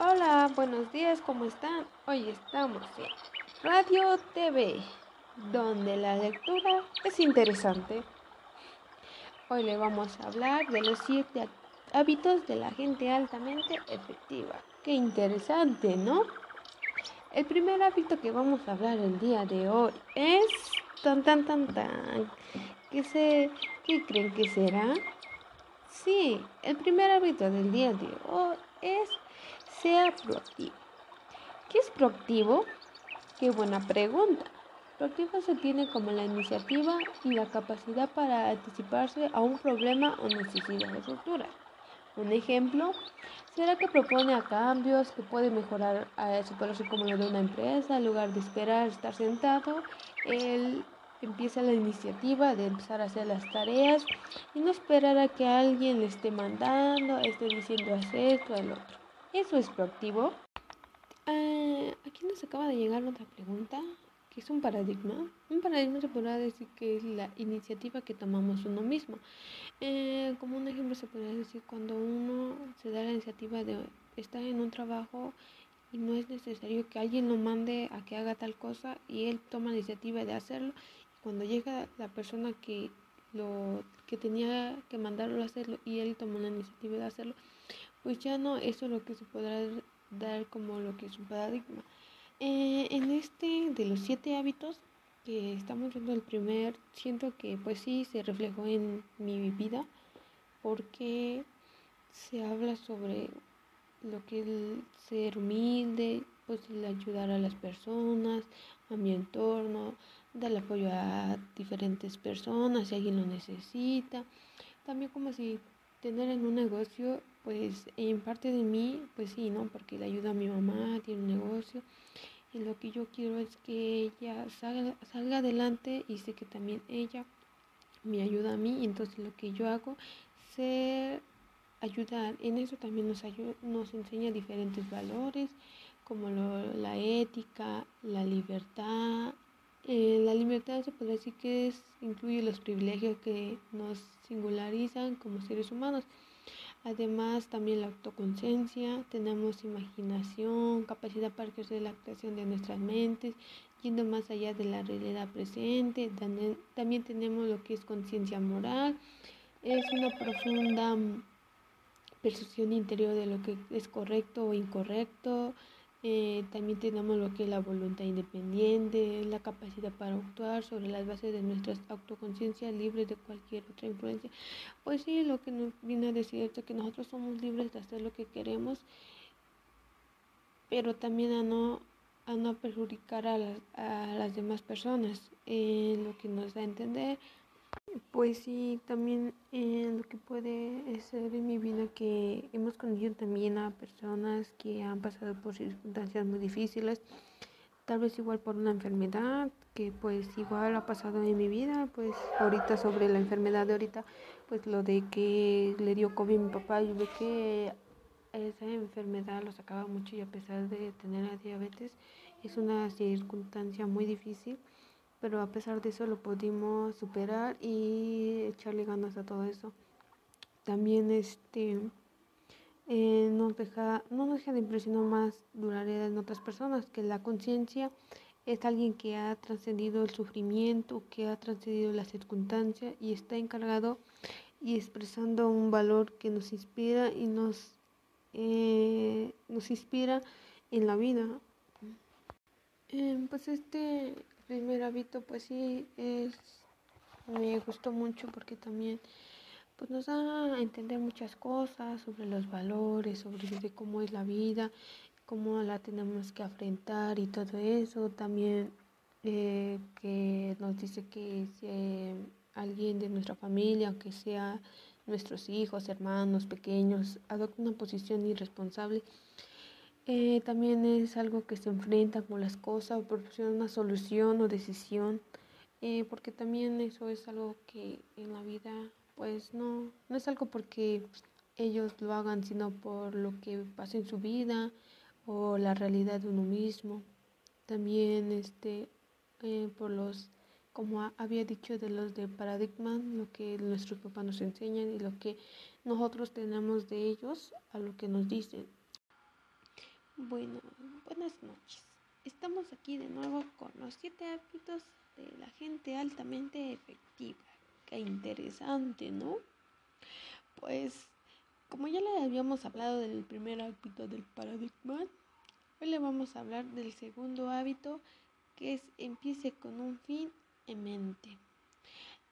Hola, buenos días, ¿cómo están? Hoy estamos en Radio TV, donde la lectura es interesante. Hoy le vamos a hablar de los siete hábitos de la gente altamente efectiva. Qué interesante, ¿no? El primer hábito que vamos a hablar el día de hoy es tan tan tan tan. ¿Qué, se, ¿Qué creen que será? Sí, el primer hábito del día de hoy es sea proactivo. ¿Qué es proactivo? Qué buena pregunta. Proactivo se tiene como la iniciativa y la capacidad para anticiparse a un problema o necesidad futura. Un ejemplo será que propone cambios que puede mejorar a superarse como lo de una empresa, en lugar de esperar estar sentado, él empieza la iniciativa de empezar a hacer las tareas y no esperar a que alguien le esté mandando, esté diciendo hacer esto el otro. Eso es proactivo. Ah, aquí nos acaba de llegar otra pregunta, que es un paradigma. Un paradigma se podrá decir que es la iniciativa que tomamos uno mismo. Eh, como un ejemplo se podría decir cuando uno se da la iniciativa de estar en un trabajo y no es necesario que alguien lo mande a que haga tal cosa y él toma la iniciativa de hacerlo cuando llega la persona que lo que tenía que mandarlo a hacerlo y él tomó la iniciativa de hacerlo, pues ya no eso es lo que se podrá dar como lo que es un paradigma. Eh, en este de los siete hábitos que estamos viendo el primer, siento que pues sí se reflejó en mi vida porque se habla sobre lo que es ser humilde, pues el ayudar a las personas, a mi entorno, darle apoyo a diferentes personas si alguien lo necesita. También como si tener en un negocio, pues en parte de mí, pues sí, ¿no? Porque le ayuda a mi mamá, tiene un negocio. Y lo que yo quiero es que ella salga, salga adelante y sé que también ella me ayuda a mí. Entonces lo que yo hago es ayudar. En eso también nos, ayuda, nos enseña diferentes valores como la ética, la libertad, eh, la libertad se puede decir que es, incluye los privilegios que nos singularizan como seres humanos. Además, también la autoconciencia, tenemos imaginación, capacidad para ejercer la actuación de nuestras mentes, yendo más allá de la realidad presente. También, también tenemos lo que es conciencia moral, es una profunda percepción interior de lo que es correcto o incorrecto, eh, también tenemos lo que es la voluntad independiente, la capacidad para actuar sobre las bases de nuestra autoconciencia libres de cualquier otra influencia. Pues sí, lo que nos viene a decir es que nosotros somos libres de hacer lo que queremos, pero también a no, a no perjudicar a, a las demás personas. Eh, lo que nos da a entender pues sí, también eh, lo que puede ser en mi vida que hemos conocido también a personas que han pasado por circunstancias muy difíciles, tal vez igual por una enfermedad que pues igual ha pasado en mi vida, pues ahorita sobre la enfermedad de ahorita, pues lo de que le dio COVID a mi papá, yo ve que esa enfermedad lo sacaba mucho y a pesar de tener diabetes es una circunstancia muy difícil pero a pesar de eso lo pudimos superar y echarle ganas a todo eso. También este eh, nos deja, no nos deja de impresionar más duradera en otras personas, que la conciencia es alguien que ha trascendido el sufrimiento, que ha trascendido la circunstancia y está encargado y expresando un valor que nos inspira y nos, eh, nos inspira en la vida. Eh, pues este primer hábito pues sí es me gustó mucho porque también pues nos da a entender muchas cosas sobre los valores, sobre cómo es la vida, cómo la tenemos que afrontar y todo eso. También eh, que nos dice que si eh, alguien de nuestra familia, aunque sea nuestros hijos, hermanos, pequeños, adopta una posición irresponsable, eh, también es algo que se enfrenta con las cosas o proporciona una solución o decisión, eh, porque también eso es algo que en la vida, pues no, no es algo porque ellos lo hagan, sino por lo que pasa en su vida o la realidad de uno mismo. También este, eh, por los, como había dicho, de los de paradigma, lo que nuestros papás nos enseñan y lo que nosotros tenemos de ellos a lo que nos dicen. Bueno, buenas noches. Estamos aquí de nuevo con los siete hábitos de la gente altamente efectiva. Qué interesante, ¿no? Pues, como ya le habíamos hablado del primer hábito del paradigma, hoy le vamos a hablar del segundo hábito que es empiece con un fin en mente.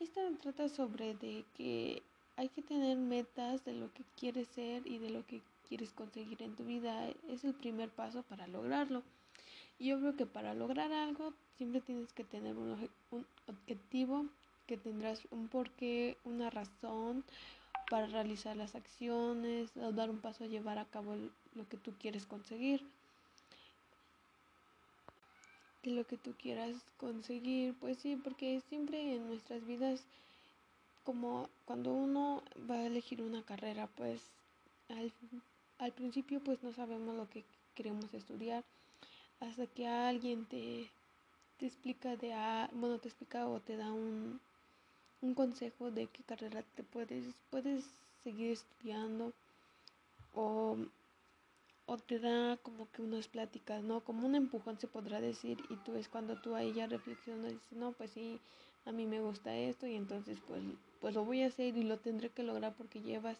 Esta trata sobre de que hay que tener metas de lo que quieres ser y de lo que quieres conseguir en tu vida. Es el primer paso para lograrlo. Y yo creo que para lograr algo siempre tienes que tener un, un objetivo, que tendrás un porqué, una razón para realizar las acciones dar un paso a llevar a cabo lo que tú quieres conseguir. De lo que tú quieras conseguir, pues sí, porque siempre en nuestras vidas como cuando uno va a elegir una carrera, pues al, principio pues no sabemos lo que queremos estudiar hasta que alguien te, te explica de bueno te explica o te da un, un consejo de qué carrera te puedes puedes seguir estudiando o, o te da como que unas pláticas, ¿no? Como un empujón se podrá decir y tú es cuando tú ahí ya reflexionas y dices, no, pues sí, a mí me gusta esto y entonces pues, pues lo voy a hacer y lo tendré que lograr porque llevas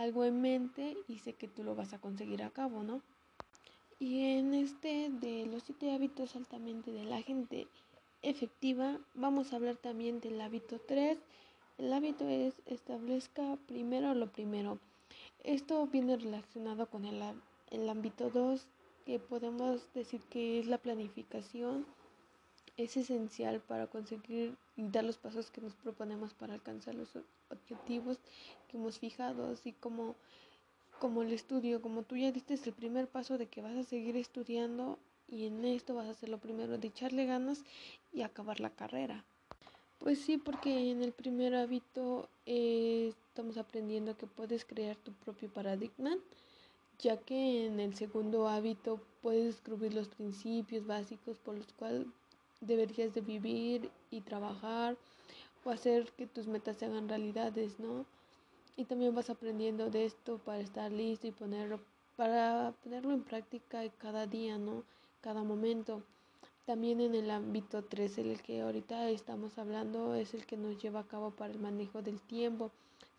algo en mente y sé que tú lo vas a conseguir a cabo, ¿no? Y en este de los siete hábitos altamente de la gente efectiva, vamos a hablar también del hábito 3. El hábito es establezca primero lo primero. Esto viene relacionado con el, el ámbito 2, que podemos decir que es la planificación es esencial para conseguir y dar los pasos que nos proponemos para alcanzar los objetivos que hemos fijado, así como, como el estudio, como tú ya diste el primer paso de que vas a seguir estudiando y en esto vas a hacer lo primero de echarle ganas y acabar la carrera. Pues sí, porque en el primer hábito eh, estamos aprendiendo que puedes crear tu propio paradigma, ya que en el segundo hábito puedes descubrir los principios básicos por los cuales deberías de vivir y trabajar o hacer que tus metas se hagan realidades, ¿no? Y también vas aprendiendo de esto para estar listo y ponerlo, para ponerlo en práctica cada día, ¿no? Cada momento. También en el ámbito 3, el que ahorita estamos hablando, es el que nos lleva a cabo para el manejo del tiempo.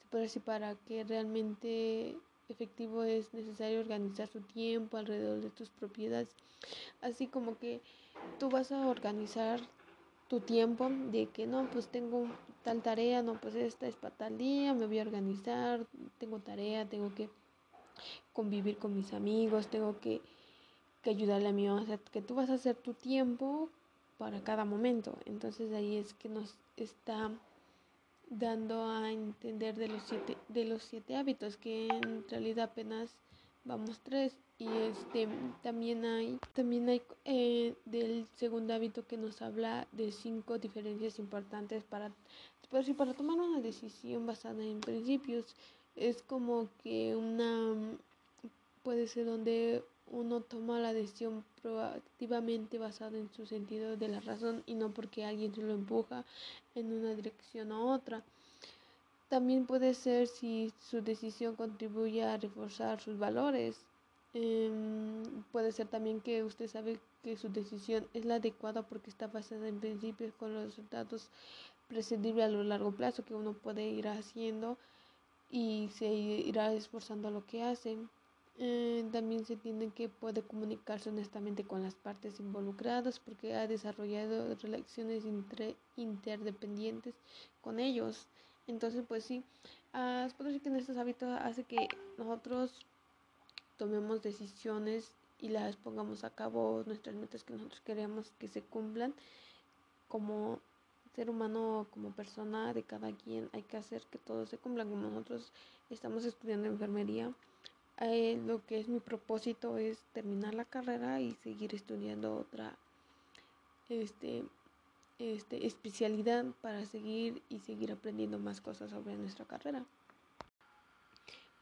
Se puede decir para que realmente efectivo es necesario organizar su tiempo alrededor de tus propiedades. Así como que tú vas a organizar tu tiempo de que no, pues tengo tal tarea, no, pues esta es para tal día, me voy a organizar, tengo tarea, tengo que convivir con mis amigos, tengo que, que ayudarle a mi mamá, o sea, que tú vas a hacer tu tiempo para cada momento. Entonces ahí es que nos está dando a entender de los siete, de los siete hábitos, que en realidad apenas vamos tres. Y este también hay, también hay eh, del segundo hábito que nos habla de cinco diferencias importantes para, pues, para tomar una decisión basada en principios. Es como que una puede ser donde uno toma la decisión proactivamente basada en su sentido de la razón y no porque alguien se lo empuja en una dirección u otra. También puede ser si su decisión contribuye a reforzar sus valores. Em, puede ser también que usted sabe que su decisión es la adecuada porque está basada en principios con los resultados prescindibles a lo largo plazo que uno puede ir haciendo y se irá esforzando lo que hace. Eh, también se entiende que puede comunicarse honestamente con las partes involucradas porque ha desarrollado relaciones interdependientes con ellos. Entonces, pues sí, uh, puedo decir que en estos hábitos hace que nosotros tomemos decisiones y las pongamos a cabo, nuestras metas que nosotros queremos que se cumplan como ser humano, como persona de cada quien, hay que hacer que todo se cumpla. Como nosotros estamos estudiando enfermería, eh, lo que es mi propósito es terminar la carrera y seguir estudiando otra este, este, especialidad para seguir y seguir aprendiendo más cosas sobre nuestra carrera.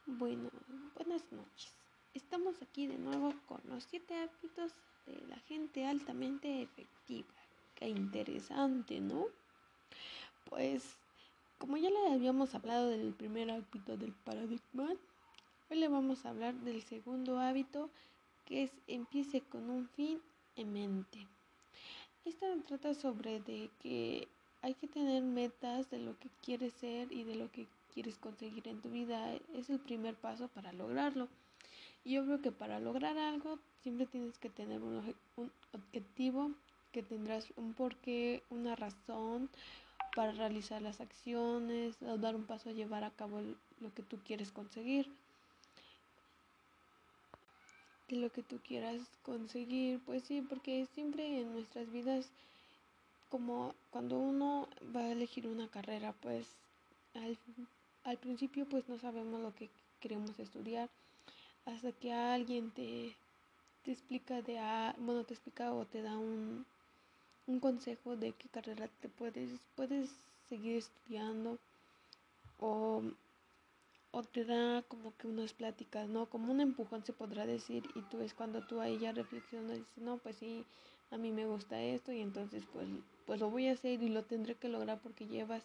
Bueno, buenas noches. Estamos aquí de nuevo con los siete hábitos de la gente altamente efectiva. Qué interesante, ¿no? Pues, como ya le habíamos hablado del primer hábito del paradigma, Hoy le vamos a hablar del segundo hábito que es empiece con un fin en mente. Esta trata sobre de que hay que tener metas de lo que quieres ser y de lo que quieres conseguir en tu vida. Es el primer paso para lograrlo. Y yo creo que para lograr algo siempre tienes que tener un, un objetivo, que tendrás un porqué, una razón para realizar las acciones dar un paso a llevar a cabo lo que tú quieres conseguir. De lo que tú quieras conseguir, pues sí, porque siempre en nuestras vidas, como cuando uno va a elegir una carrera, pues al, al principio pues no sabemos lo que queremos estudiar hasta que alguien te, explica de bueno te explica o te da un, un consejo de qué carrera te puedes puedes seguir estudiando o, o te da como que unas pláticas, ¿no? Como un empujón se podrá decir y tú es cuando tú ahí ya reflexionas y dices, no, pues sí, a mí me gusta esto y entonces pues, pues lo voy a hacer y lo tendré que lograr porque llevas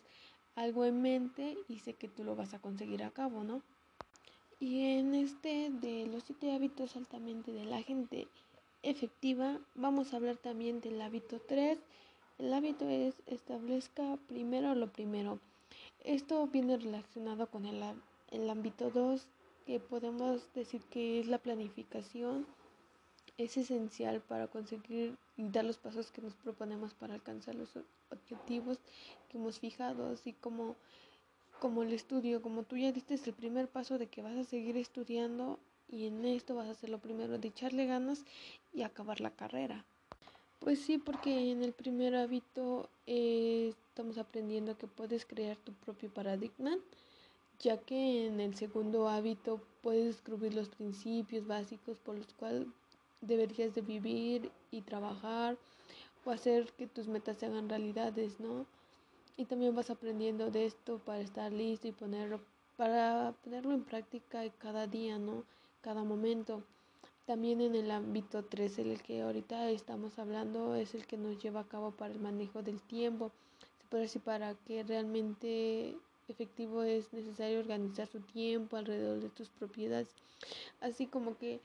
algo en mente y sé que tú lo vas a conseguir a cabo, ¿no? Y en este de los siete hábitos altamente de la gente efectiva, vamos a hablar también del hábito 3. El hábito es establezca primero lo primero. Esto viene relacionado con el, el ámbito 2, que podemos decir que es la planificación. Es esencial para conseguir y dar los pasos que nos proponemos para alcanzar los objetivos que hemos fijado, así como como el estudio, como tú ya diste el primer paso de que vas a seguir estudiando y en esto vas a hacer lo primero de echarle ganas y acabar la carrera. Pues sí, porque en el primer hábito eh, estamos aprendiendo que puedes crear tu propio paradigma, ya que en el segundo hábito puedes descubrir los principios básicos por los cuales deberías de vivir y trabajar o hacer que tus metas se hagan realidades, ¿no? y también vas aprendiendo de esto para estar listo y ponerlo para ponerlo en práctica cada día, ¿no? Cada momento. También en el ámbito 3, el que ahorita estamos hablando, es el que nos lleva a cabo para el manejo del tiempo. Se puede decir para que realmente efectivo es necesario organizar su tiempo alrededor de tus propiedades. Así como que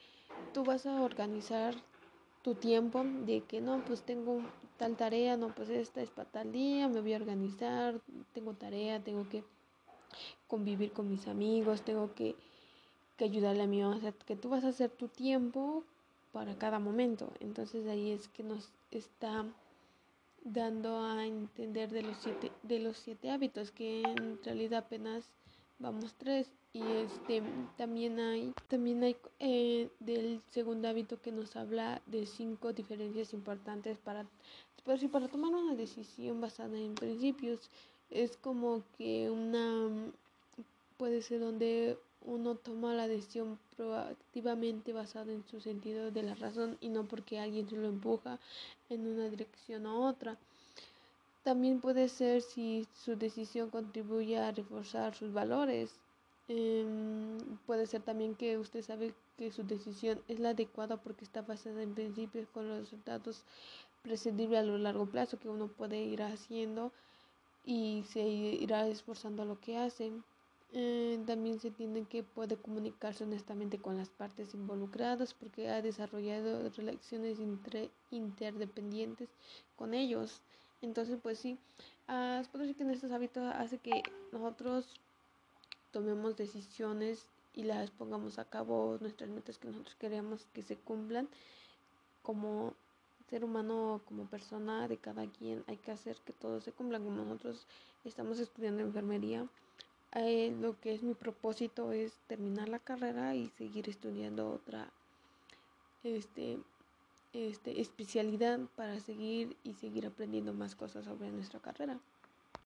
tú vas a organizar tu tiempo de que no, pues tengo tal tarea, no, pues esta es para tal día, me voy a organizar, tengo tarea, tengo que convivir con mis amigos, tengo que, que ayudarle a mi mamá, o sea, que tú vas a hacer tu tiempo para cada momento. Entonces ahí es que nos está dando a entender de los siete, de los siete hábitos, que en realidad apenas vamos tres y este también hay también hay eh, del segundo hábito que nos habla de cinco diferencias importantes para pues, para tomar una decisión basada en principios. Es como que una puede ser donde uno toma la decisión proactivamente basada en su sentido de la razón y no porque alguien se lo empuja en una dirección u otra también puede ser si su decisión contribuye a reforzar sus valores. Em, puede ser también que usted sabe que su decisión es la adecuada porque está basada en principios con los resultados prescindibles a lo largo plazo que uno puede ir haciendo y se irá esforzando a lo que hace. Eh, también se tiene que puede comunicarse honestamente con las partes involucradas porque ha desarrollado relaciones interdependientes con ellos. Entonces, pues sí, uh, decir que en estos hábitos hace que nosotros tomemos decisiones y las pongamos a cabo, nuestras metas que nosotros queremos que se cumplan. Como ser humano, como persona de cada quien, hay que hacer que todo se cumpla. Como nosotros estamos estudiando enfermería, eh, lo que es mi propósito es terminar la carrera y seguir estudiando otra este este, especialidad para seguir y seguir aprendiendo más cosas sobre nuestra carrera.